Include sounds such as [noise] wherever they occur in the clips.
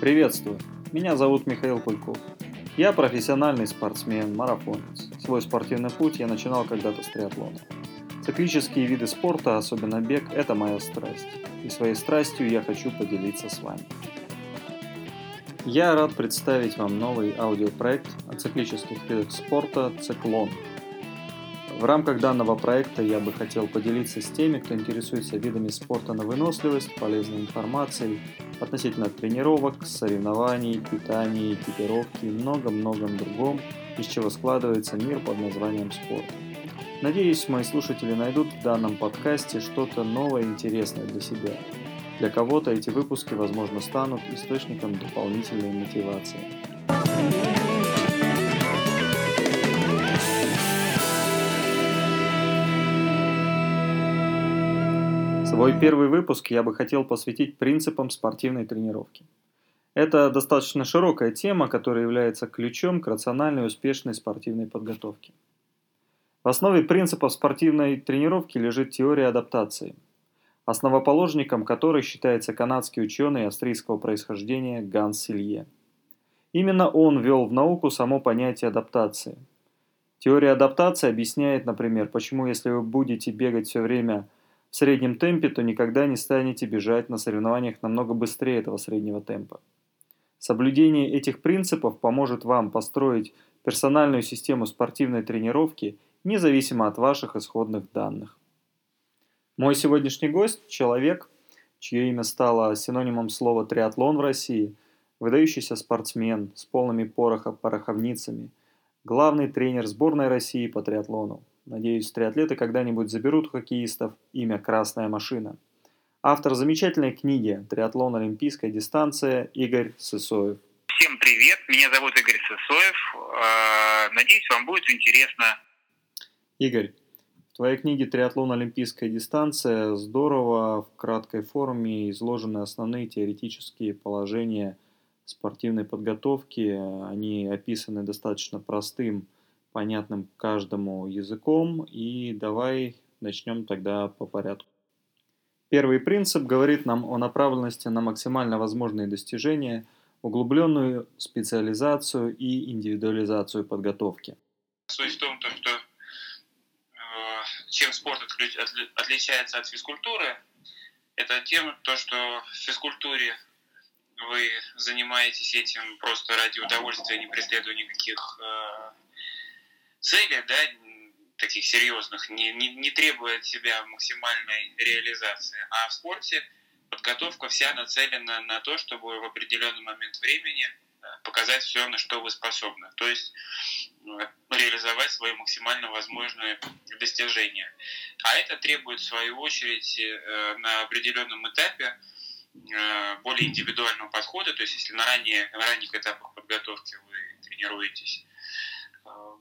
Приветствую! Меня зовут Михаил Кульков. Я профессиональный спортсмен, марафонец. Свой спортивный путь я начинал когда-то с триатлона. Циклические виды спорта, особенно бег, это моя страсть. И своей страстью я хочу поделиться с вами. Я рад представить вам новый аудиопроект о циклических видах спорта «Циклон». В рамках данного проекта я бы хотел поделиться с теми, кто интересуется видами спорта на выносливость, полезной информацией относительно тренировок, соревнований, питания, экипировки и много-многом другом, из чего складывается мир под названием спорт. Надеюсь, мои слушатели найдут в данном подкасте что-то новое и интересное для себя. Для кого-то эти выпуски, возможно, станут источником дополнительной мотивации. Свой первый выпуск я бы хотел посвятить принципам спортивной тренировки. Это достаточно широкая тема, которая является ключом к рациональной и успешной спортивной подготовке. В основе принципов спортивной тренировки лежит теория адаптации, основоположником которой считается канадский ученый австрийского происхождения Ганс Силье. Именно он ввел в науку само понятие адаптации. Теория адаптации объясняет, например, почему если вы будете бегать все время в среднем темпе, то никогда не станете бежать на соревнованиях намного быстрее этого среднего темпа. Соблюдение этих принципов поможет вам построить персональную систему спортивной тренировки – независимо от ваших исходных данных. Мой сегодняшний гость – человек, чье имя стало синонимом слова «триатлон» в России, выдающийся спортсмен с полными пороха пороховницами, главный тренер сборной России по триатлону. Надеюсь, триатлеты когда-нибудь заберут хоккеистов имя «Красная машина». Автор замечательной книги «Триатлон. Олимпийская дистанция» Игорь Сысоев. Всем привет, меня зовут Игорь Сысоев. А, надеюсь, вам будет интересно Игорь, в твоей книге «Триатлон. Олимпийская дистанция» здорово в краткой форме изложены основные теоретические положения спортивной подготовки. Они описаны достаточно простым, понятным каждому языком. И давай начнем тогда по порядку. Первый принцип говорит нам о направленности на максимально возможные достижения, углубленную специализацию и индивидуализацию подготовки. Суть в том, что чем спорт отличается от физкультуры, это тем, то, что в физкультуре вы занимаетесь этим просто ради удовольствия, не преследуя никаких целей, да, таких серьезных, не, не, не требуя от себя максимальной реализации. А в спорте подготовка вся нацелена на то, чтобы в определенный момент времени э, показать все, на что вы способны. То есть реализовать свои максимально возможные достижения. А это требует, в свою очередь, э, на определенном этапе э, более индивидуального подхода. То есть, если на, ранее, на ранних этапах подготовки вы тренируетесь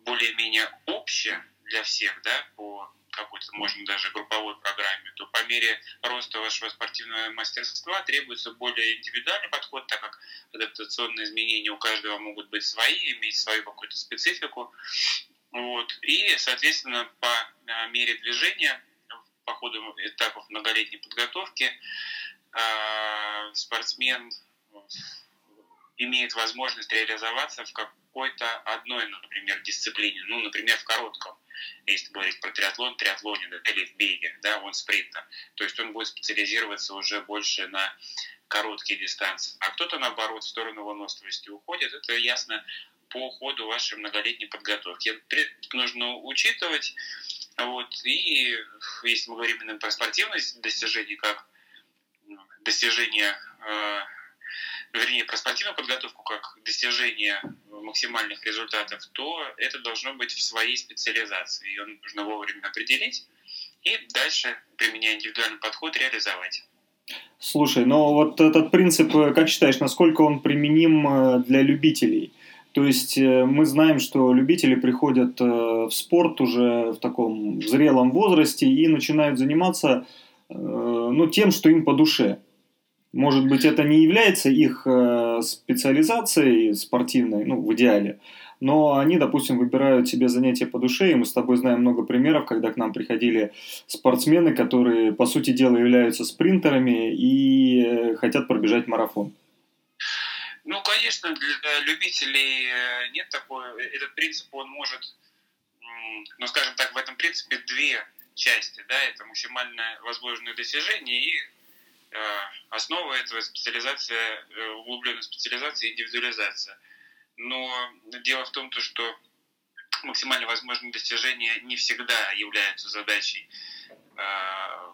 более-менее обще для всех, да, по какой-то, можно даже групповой программе, то по мере роста вашего спортивного мастерства требуется более индивидуальный подход, так как адаптационные изменения у каждого могут быть свои, иметь свою какую-то специфику. Вот. И, соответственно, по а, мере движения по ходу этапов многолетней подготовки а, спортсмен имеет возможность реализоваться в какой-то одной, например, дисциплине, ну, например, в коротком если говорить про триатлон, триатлоне да, или в беге, да, он спринтер. То есть он будет специализироваться уже больше на короткие дистанции. А кто-то, наоборот, в сторону выносливости уходит. Это ясно по ходу вашей многолетней подготовки. Это нужно учитывать. Вот. И если мы говорим именно про спортивные достижения, как достижение э, вернее, про спортивную подготовку как достижение максимальных результатов, то это должно быть в своей специализации. Ее нужно вовремя определить и дальше, применяя индивидуальный подход, реализовать. Слушай, ну вот этот принцип, э, как считаешь, насколько он применим э, для любителей? То есть э, мы знаем, что любители приходят в спорт уже в таком зрелом возрасте и начинают заниматься ну, тем, что им по душе. Может быть, это не является их э, специализацией спортивной, ну, в идеале, но они, допустим, выбирают себе занятия по душе, и мы с тобой знаем много примеров, когда к нам приходили спортсмены, которые, по сути дела, являются спринтерами и э, хотят пробежать марафон. Ну, конечно, для любителей э, нет такой, этот принцип, он может, ну, скажем так, в этом принципе две части, да, это максимально возможное достижение и основа этого специализация, э, углубленная специализация индивидуализация. Но дело в том, то, что максимально возможные достижения не всегда являются задачей э,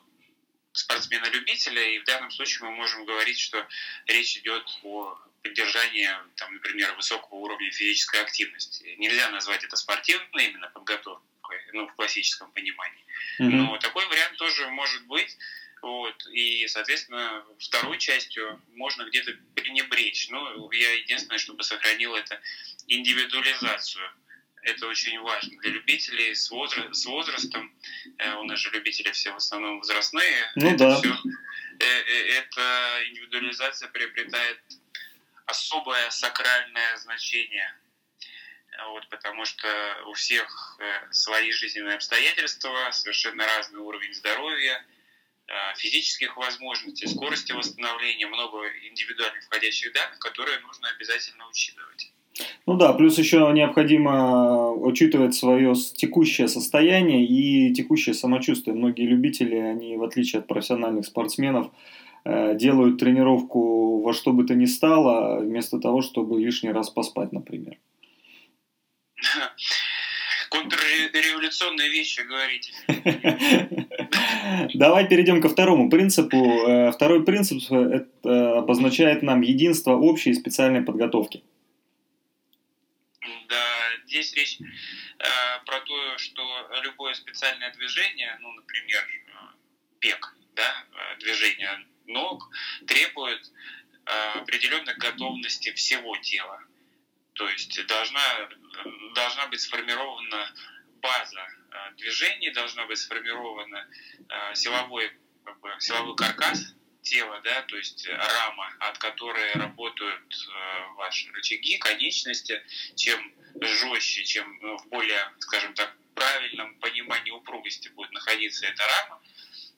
спортсмена-любителя, и в данном случае мы можем говорить, что речь идет о поддержании, там, например, высокого уровня физической активности. Нельзя назвать это спортивной именно подготовкой, ну, в классическом понимании. Mm-hmm. Но такой вариант тоже может быть. Вот, и, соответственно, второй частью можно где-то пренебречь. Ну, я единственное, чтобы сохранил это индивидуализацию. Это очень важно для любителей с, возра- с возрастом. Э, у нас же любители все в основном возрастные. Ну это да. Все, э, э, эта индивидуализация приобретает особое сакральное значение. Вот, потому что у всех э, свои жизненные обстоятельства, совершенно разный уровень здоровья, физических возможностей, скорости восстановления, много индивидуальных входящих данных, которые нужно обязательно учитывать. Ну да, плюс еще необходимо учитывать свое текущее состояние и текущее самочувствие. Многие любители, они в отличие от профессиональных спортсменов, э, делают тренировку во что бы то ни стало, вместо того, чтобы лишний раз поспать, например. [laughs] контрреволюционные вещи говорите. [laughs] Давай перейдем ко второму принципу. Э, второй принцип это обозначает нам единство общей и специальной подготовки. Да, здесь речь э, про то, что любое специальное движение, ну, например, бег, да, движение ног, требует э, определенной готовности всего тела. То есть должна, должна быть сформирована база э, движений, должна быть сформирована э, силовой, как бы, силовой каркас тела, да, то есть рама, от которой работают э, ваши рычаги, конечности. Чем жестче, чем в более, скажем так, правильном понимании упругости будет находиться эта рама,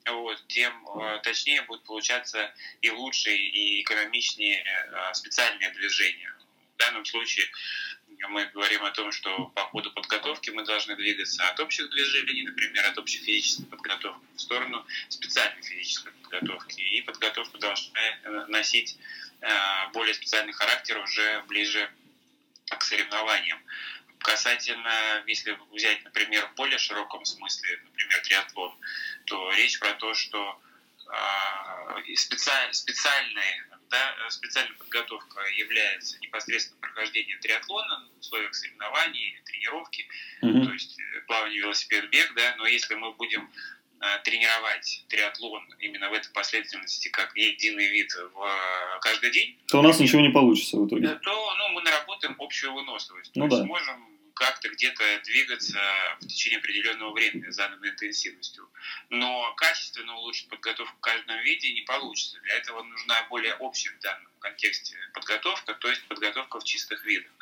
вот, тем э, точнее будет получаться и лучше, и экономичнее э, специальное движение. В данном случае мы говорим о том, что по ходу подготовки мы должны двигаться от общих движений, например, от общей физической подготовки в сторону специальной физической подготовки. И подготовка должна э, носить более специальный характер уже ближе к соревнованиям. Касательно, если взять, например, в более широком смысле, например, триатлон, то речь про то, что э, специаль, специальные да, специальная подготовка является непосредственно прохождение триатлона в условиях соревнований, тренировки, mm-hmm. то есть э, плавание, велосипед, бег, да, но если мы будем э, тренировать триатлон именно в этой последовательности как единый вид в э, каждый день, то у нас ничего не получится в итоге. То ну, мы наработаем общую выносливость. Ну, то да. есть можем как-то где-то двигаться в течение определенного времени с заданной интенсивностью. Но качественно улучшить подготовку в каждом виде не получится. Для этого нужна более общая в данном контексте подготовка, то есть подготовка в чистых видах.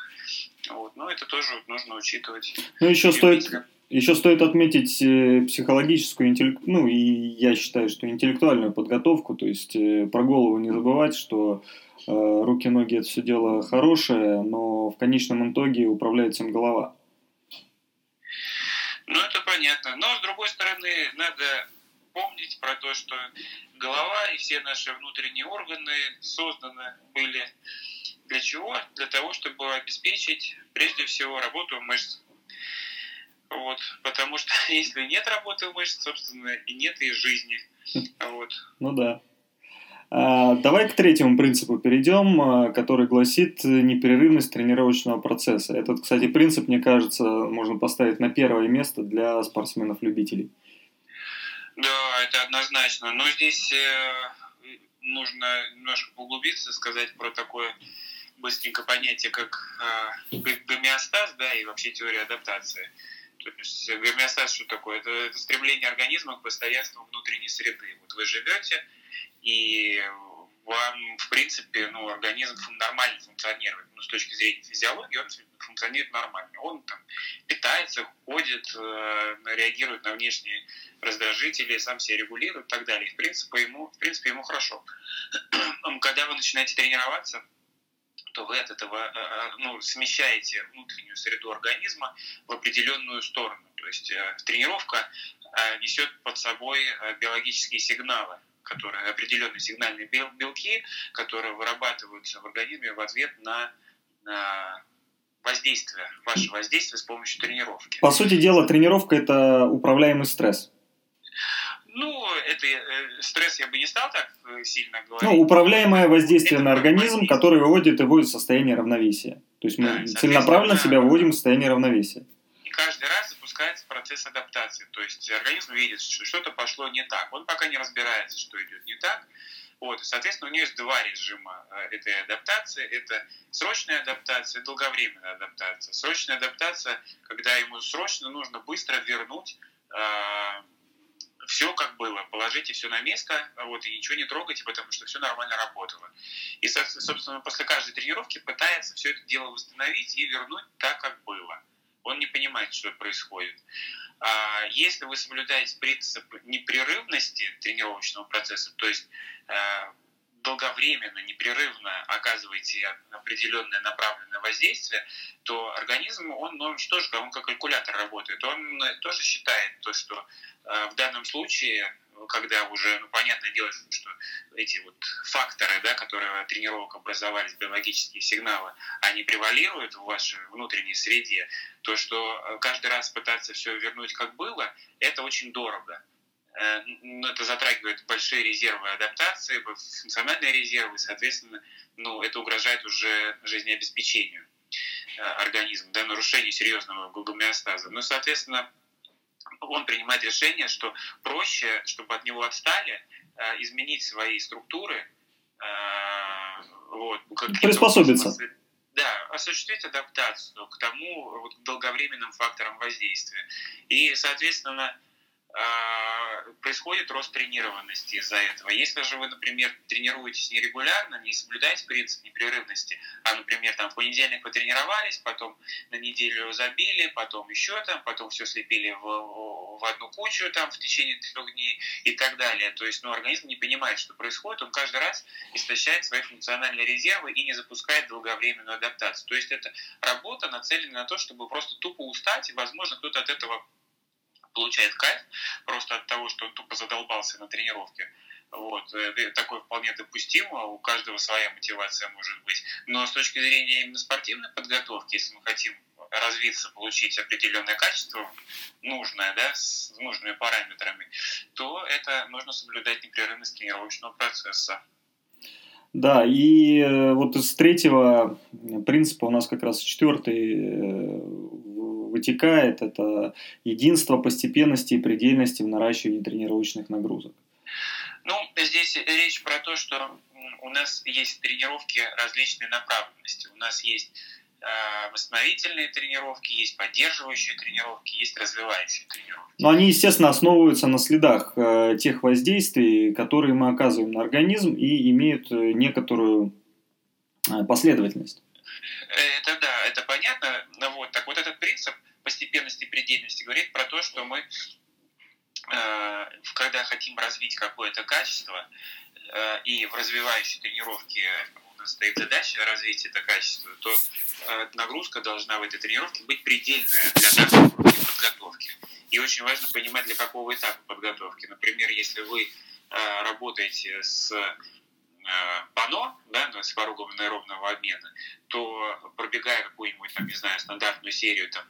Вот. Но это тоже нужно учитывать. Ну, еще стоит, еще стоит отметить э, психологическую, интеллект, ну и я считаю, что интеллектуальную подготовку, то есть э, про голову не забывать, что Э, руки, ноги это все дело хорошее, но в конечном итоге управляет всем голова. Ну, это понятно. Но, с другой стороны, надо помнить про то, что голова и все наши внутренние органы созданы были для чего? Для того, чтобы обеспечить, прежде всего, работу мышц. Вот. Потому что [laughs] если нет работы мышц, собственно, и нет и жизни. [laughs] Вот. Ну да. А, давай к третьему принципу перейдем, а, который гласит непрерывность тренировочного процесса. Этот, кстати, принцип, мне кажется, можно поставить на первое место для спортсменов-любителей. Да, это однозначно. Но здесь э, нужно немножко углубиться, сказать про такое быстренько понятие, как э, гомеостаз, да, и вообще теория адаптации. То есть гомеостаз что такое? Это, это стремление организма к постоянству внутренней среды. Вот вы живете, и вам, в принципе, ну, организм нормально функционирует. Ну, с точки зрения физиологии он функционирует нормально. Он там питается, ходит, э, реагирует на внешние раздражители, сам себя регулирует и так далее. в принципе, ему, в принципе, ему хорошо. [clears throat] Когда вы начинаете тренироваться, то вы от этого э, э, ну, смещаете внутреннюю среду организма в определенную сторону. То есть э, тренировка несет под собой биологические сигналы, которые определенные сигнальные белки, которые вырабатываются в организме в ответ на, на воздействие, ваше воздействие с помощью тренировки. По сути дела, тренировка это управляемый стресс. Ну, это э, стресс я бы не стал так э, сильно говорить. Ну, управляемое воздействие это на организм, который выводит его из состояния равновесия. То есть мы да, целенаправленно себя выводим из состояния равновесия. И каждый раз запускается процесс адаптации. То есть организм видит, что что-то пошло не так. Он пока не разбирается, что идет не так. Вот, и, соответственно, у него есть два режима э, этой адаптации. Это срочная адаптация долговременная адаптация. Срочная адаптация, когда ему срочно нужно быстро вернуть все как было, положите все на место, вот, и ничего не трогайте, потому что все нормально работало. И, собственно, после каждой тренировки пытается все это дело восстановить и вернуть так, как было. Он не понимает, что происходит. А если вы соблюдаете принцип непрерывности тренировочного процесса, то есть э, долговременно, непрерывно оказываете определенное направленное воздействие, то организм, он, он тоже, он как калькулятор работает, он тоже считает то, что э, в данном случае когда уже, ну, понятное дело, что эти вот факторы, да, которые от тренировок образовались, биологические сигналы, они превалируют в вашей внутренней среде, то, что э, каждый раз пытаться все вернуть как было, это очень дорого. Э, ну, это затрагивает большие резервы адаптации, функциональные резервы, соответственно, ну, это угрожает уже жизнеобеспечению э, организма, да, нарушению серьезного гомеостаза. Ну, соответственно, он принимает решение, что проще, чтобы от него отстали, э, изменить свои структуры, вот, приспособиться. Да, осуществить адаптацию к тому вот, долговременным факторам воздействия. И, соответственно, происходит рост тренированности из-за этого. Если же вы, например, тренируетесь нерегулярно, не соблюдаете принцип непрерывности, а, например, там в понедельник вы тренировались, потом на неделю забили, потом еще там, потом все слепили в, в одну кучу там в течение трех дней и так далее. То есть, ну, организм не понимает, что происходит, он каждый раз истощает свои функциональные резервы и не запускает долговременную адаптацию. То есть это работа нацелена на то, чтобы просто тупо устать, и, возможно, кто-то от этого получает кайф просто от того, что он тупо задолбался на тренировке. Вот. Э, такое вполне допустимо, у каждого своя мотивация может быть. Но с точки зрения именно спортивной подготовки, если мы хотим развиться, получить определенное качество, нужное, да, с нужными параметрами, то это нужно соблюдать непрерывность тренировочного процесса. Да, и э, вот из третьего принципа у нас как раз четвертый э, вытекает, это единство постепенности и предельности в наращивании тренировочных нагрузок. Ну, здесь речь про то, что у нас есть тренировки различной направленности. У нас есть э, восстановительные тренировки, есть поддерживающие тренировки, есть развивающие тренировки. Но они, естественно, основываются на следах э, тех воздействий, которые мы оказываем на организм и имеют э, некоторую последовательность. Это да, это понятно. Вот. Так вот этот принцип постепенности предельности говорит про то, что мы, э, когда хотим развить какое-то качество, э, и в развивающей тренировке у нас стоит задача развить это качество, то э, нагрузка должна в этой тренировке быть предельная для данной подготовки. И очень важно понимать, для какого этапа подготовки. Например, если вы работаете с пано, да, с порогом аэробного обмена, то пробегая какую-нибудь, там, не знаю, стандартную серию там,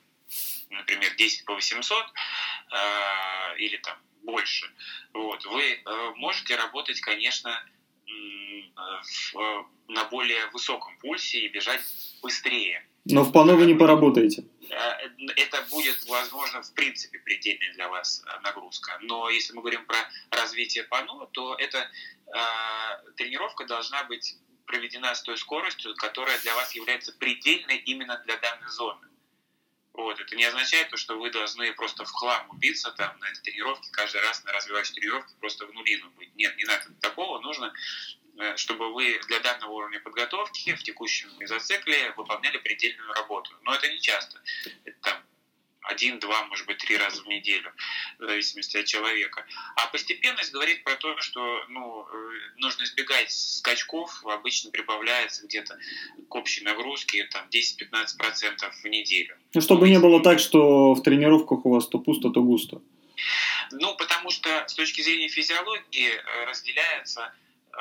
например, 10 по 800 э, или там больше, вот, вы э, можете работать, конечно, в, на более высоком пульсе и бежать быстрее. Но в пано вы не поработаете. Э, это будет, возможно, в принципе предельная для вас нагрузка. Но если мы говорим про развитие пано, то эта э, тренировка должна быть проведена с той скоростью, которая для вас является предельной именно для данной зоны. Вот. Это не означает то, что вы должны просто в хлам убиться там на этой тренировке, каждый раз на развивающей тренировке просто в нулину быть. Нет, не надо такого. Нужно э, чтобы вы для данного уровня подготовки в текущем мезоцикле выполняли предельную работу. Но это не часто. Это там один, два, может быть, три раза в неделю, в зависимости от человека. А постепенность говорит про то, что ну, э, нужно избегать скачков, обычно прибавляется где-то к общей нагрузке там, 10-15% в неделю. Ну, чтобы не было так, что в тренировках у вас то пусто, то густо. Ну, потому что с точки зрения физиологии э, разделяется э,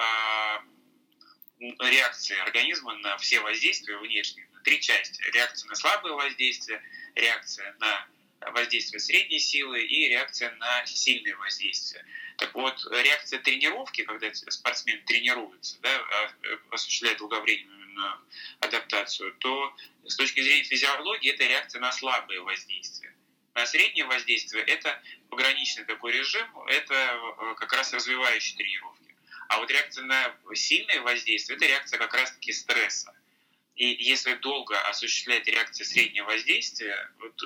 реакции организма на все воздействия внешние три части. Реакция на слабое воздействие, реакция на воздействие средней силы и реакция на сильное воздействие. Так вот, реакция тренировки, когда спортсмен тренируется, да, а, осуществляет долговременную адаптацию, то с точки зрения физиологии это реакция на слабое воздействие. На среднее воздействие это пограничный такой режим, это э, как раз развивающие тренировки. А вот реакция на сильное воздействие – это реакция как раз-таки стресса. И если долго осуществлять реакции среднего воздействия,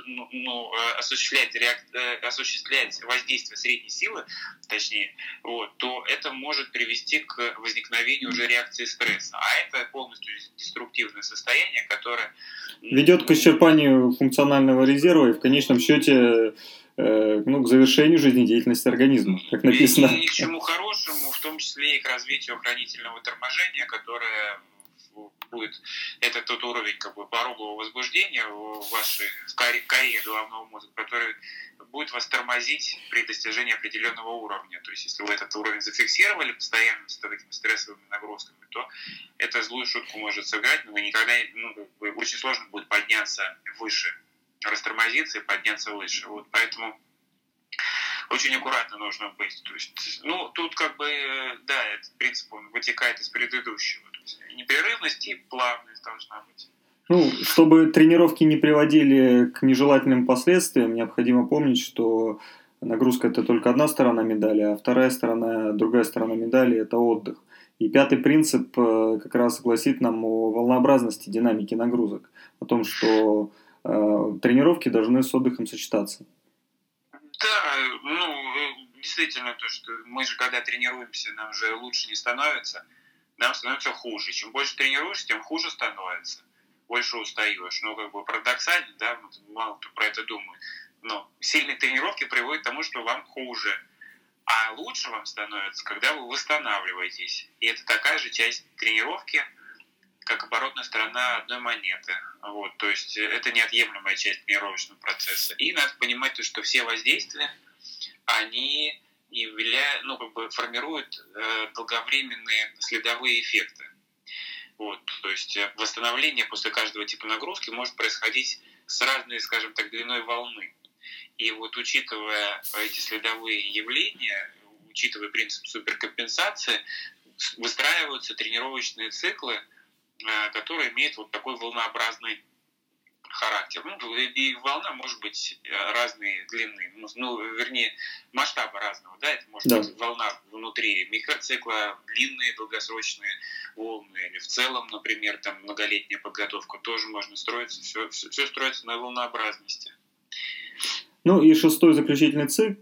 ну, ну, э, осуществлять, реак... Э, осуществлять воздействие средней силы, точнее, вот, то это может привести к возникновению уже реакции стресса. А это полностью деструктивное состояние, которое... Ведет к исчерпанию функционального резерва и в конечном счете э, ну, к завершению жизнедеятельности организма, как написано. И ни к чему хорошему, в том числе и к развитию охранительного торможения, которое будет это тот уровень как бы порогового возбуждения в вашей в коре, коре головного мозга, который будет вас тормозить при достижении определенного уровня. То есть, если вы этот уровень зафиксировали постоянно с такими стрессовыми нагрузками, то это злую шутку может сыграть, но вы никогда ну, очень сложно будет подняться выше, растормозиться и подняться выше. Вот поэтому очень аккуратно нужно быть. То есть, ну, тут как бы, да, этот принцип, он вытекает из предыдущего непрерывность и плавность должна быть. Ну, чтобы тренировки не приводили к нежелательным последствиям, необходимо помнить, что нагрузка это только одна сторона медали, а вторая сторона, другая сторона медали это отдых. И пятый принцип э, как раз гласит нам о волнообразности динамики нагрузок, о том, что э, тренировки должны с отдыхом сочетаться. Да, ну, действительно, то, что мы же когда тренируемся, нам же лучше не становится – нам становится хуже. Чем больше тренируешься, тем хуже становится. Больше устаешь. Ну, как бы парадоксально, да, мало кто про это думает. Но сильные тренировки приводят к тому, что вам хуже. А лучше вам становится, когда вы восстанавливаетесь. И это такая же часть тренировки, как оборотная сторона одной монеты. Вот, то есть это неотъемлемая часть тренировочного процесса. И надо понимать, то, что все воздействия, они являя, ну, как бы формирует э, долговременные следовые эффекты. Вот, то есть э, восстановление после каждого типа нагрузки может происходить с разной, скажем так, длиной волны. И вот учитывая эти следовые явления, учитывая принцип суперкомпенсации, выстраиваются тренировочные циклы, э, которые имеют вот такой волнообразный характер. Ну, и волна может быть э, разной длины, ну, ну, вернее, масштаба разного. Да? Это может да. быть волна внутри микроцикла, длинные долгосрочные волны, или в целом, например, там многолетняя подготовка тоже можно строиться, все, все, все строится на волнообразности. Ну и шестой заключительный цикл,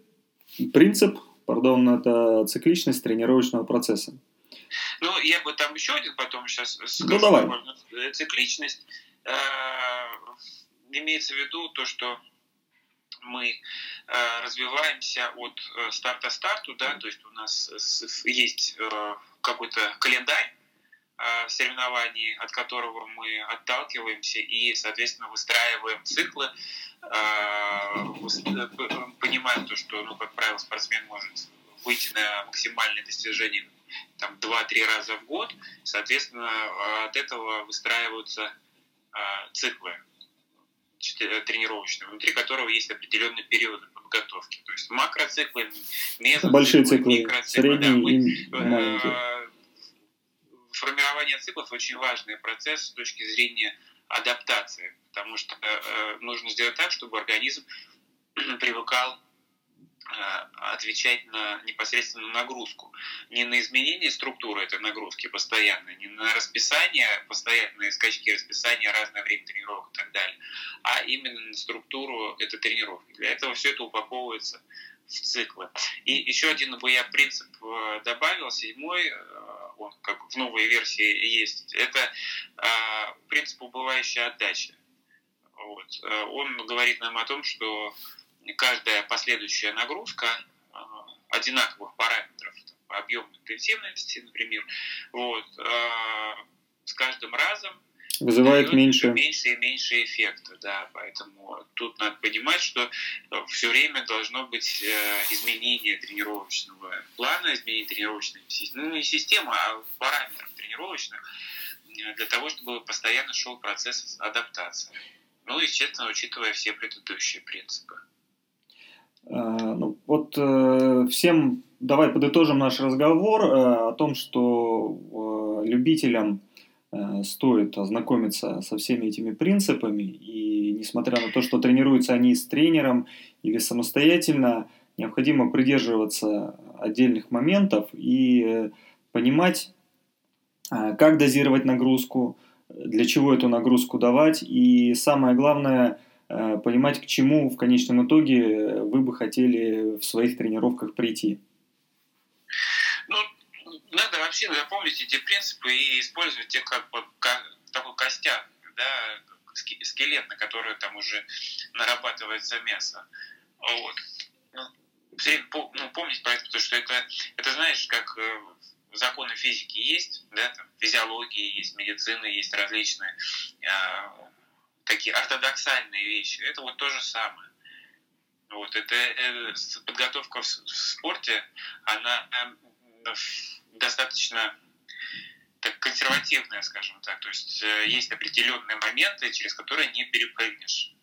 принцип, пардон, это цикличность тренировочного процесса. Ну, я бы там еще один потом сейчас скажу. Ну, давай. Э, цикличность имеется в виду то, что мы э, развиваемся от э, старта старту, да, то есть у нас есть какой-то календарь соревнований, от которого мы отталкиваемся и, соответственно, выстраиваем циклы, понимаем то, что, ну, как правило, спортсмен может выйти на максимальное достижение там 2-3 раза в год, соответственно, от этого выстраиваются циклы э, тренировочные, внутри которого есть определенные периоды подготовки. То есть макроциклы, мезоциклы, Большие циклы, микроциклы. Да, мы, э, формирование циклов очень важный процесс с точки зрения адаптации, потому что э, нужно сделать так, чтобы организм [clears throat] привыкал отвечать на непосредственно нагрузку. Не на изменение структуры этой нагрузки постоянно, не на расписание, постоянные скачки расписания, разное время тренировок и так далее, а именно на структуру этой тренировки. Для этого все это упаковывается в циклы. И еще один бы я принцип э, добавил, седьмой, э, он как в новой версии есть, это принцип убывающей отдачи. Вот. Он говорит нам о том, что каждая последующая нагрузка одинаковых параметров, там, объем интенсивности, например, вот, с каждым разом вызывает меньше... меньше и меньше эффекта, да, поэтому тут надо понимать, что э, все время должно быть э, изменение тренировочного плана, изменение тренировочной системы, ну не системы, а параметров тренировочных, э, для того, чтобы постоянно шел процесс адаптации. Ну, естественно, учитывая все предыдущие принципы. Ну, вот всем давай подытожим наш разговор о том, что любителям Э, стоит ознакомиться со всеми этими принципами, и несмотря на то, что тренируются они с тренером или самостоятельно, необходимо придерживаться отдельных моментов и э, понимать, э, как дозировать нагрузку, для чего эту нагрузку давать, и самое главное, понимать, к чему в конечном итоге вы бы хотели в своих тренировках прийти. Ну, надо вообще запомнить эти принципы и использовать их как, как такой костяк, да, скелет, на который там уже нарабатывается мясо. Вот. Ну, ну, помнить про это, потому что это, это знаешь, как э, законы физики есть, да, там, физиологии есть, медицины есть различные э, такие ортодоксальные вещи. Это вот то же самое. Вот, это, это подготовка в, в спорте, она э, достаточно так, консервативная, скажем так. То есть э, есть определенные моменты, через которые не перепрыгнешь.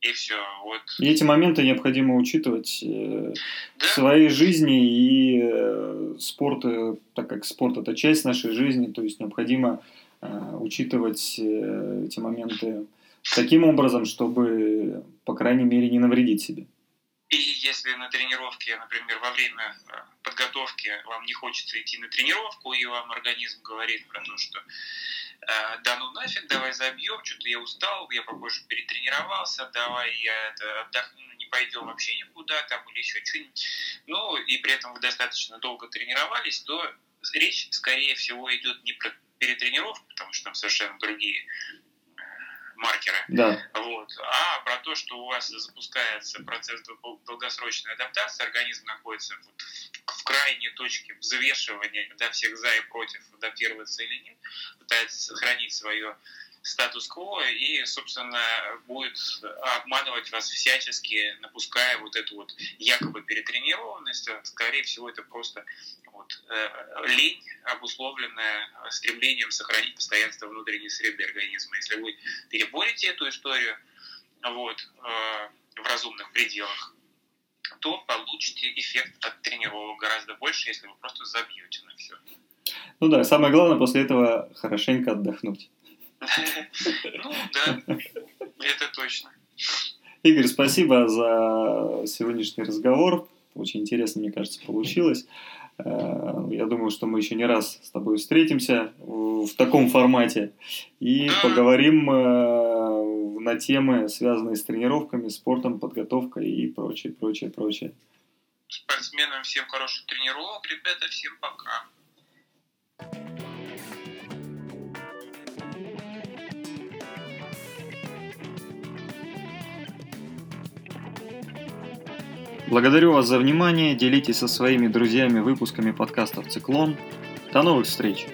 И все. Вот. И эти моменты необходимо учитывать э, да? в своей жизни. И э, спорт, э, так как спорт это часть нашей жизни, то есть необходимо э, учитывать э, эти моменты таким образом, чтобы, по крайней мере, не навредить себе. И если на тренировке, например, во время э, подготовки вам не хочется идти на тренировку, и вам организм говорит про то, что э, да ну нафиг, давай забьем, что-то я устал, я попозже перетренировался, давай я отдохну, не пойдем вообще никуда, там, или еще что-нибудь. Ну, и при этом вы достаточно долго тренировались, то речь, скорее всего, идет не про перетренировку, потому что там совершенно другие маркеры. Да. Вот. А про то, что у вас запускается процесс долгосрочной адаптации, организм находится вот в крайней точке взвешивания да, всех за и против, адаптироваться или нет, пытается сохранить свое статус-кво и, собственно, будет обманывать вас всячески, напуская вот эту вот якобы перетренированность. Скорее всего, это просто вот, э, лень, обусловленная стремлением сохранить постоянство внутренней среды организма. Если вы переборете эту историю вот, э, в разумных пределах, то получите эффект от тренировок гораздо больше, если вы просто забьете на все. Ну да, самое главное после этого хорошенько отдохнуть. Ну да, это точно. Игорь, спасибо за сегодняшний разговор. Очень интересно, мне кажется, получилось. Э, я думаю, что мы еще не раз с тобой встретимся в таком формате и поговорим э, на темы, связанные с тренировками, спортом, подготовкой и прочее, прочее, прочее. Спортсменам всем хороших тренировок, ребята, всем пока. Благодарю вас за внимание, делитесь со своими друзьями выпусками подкастов «Циклон». До новых встреч!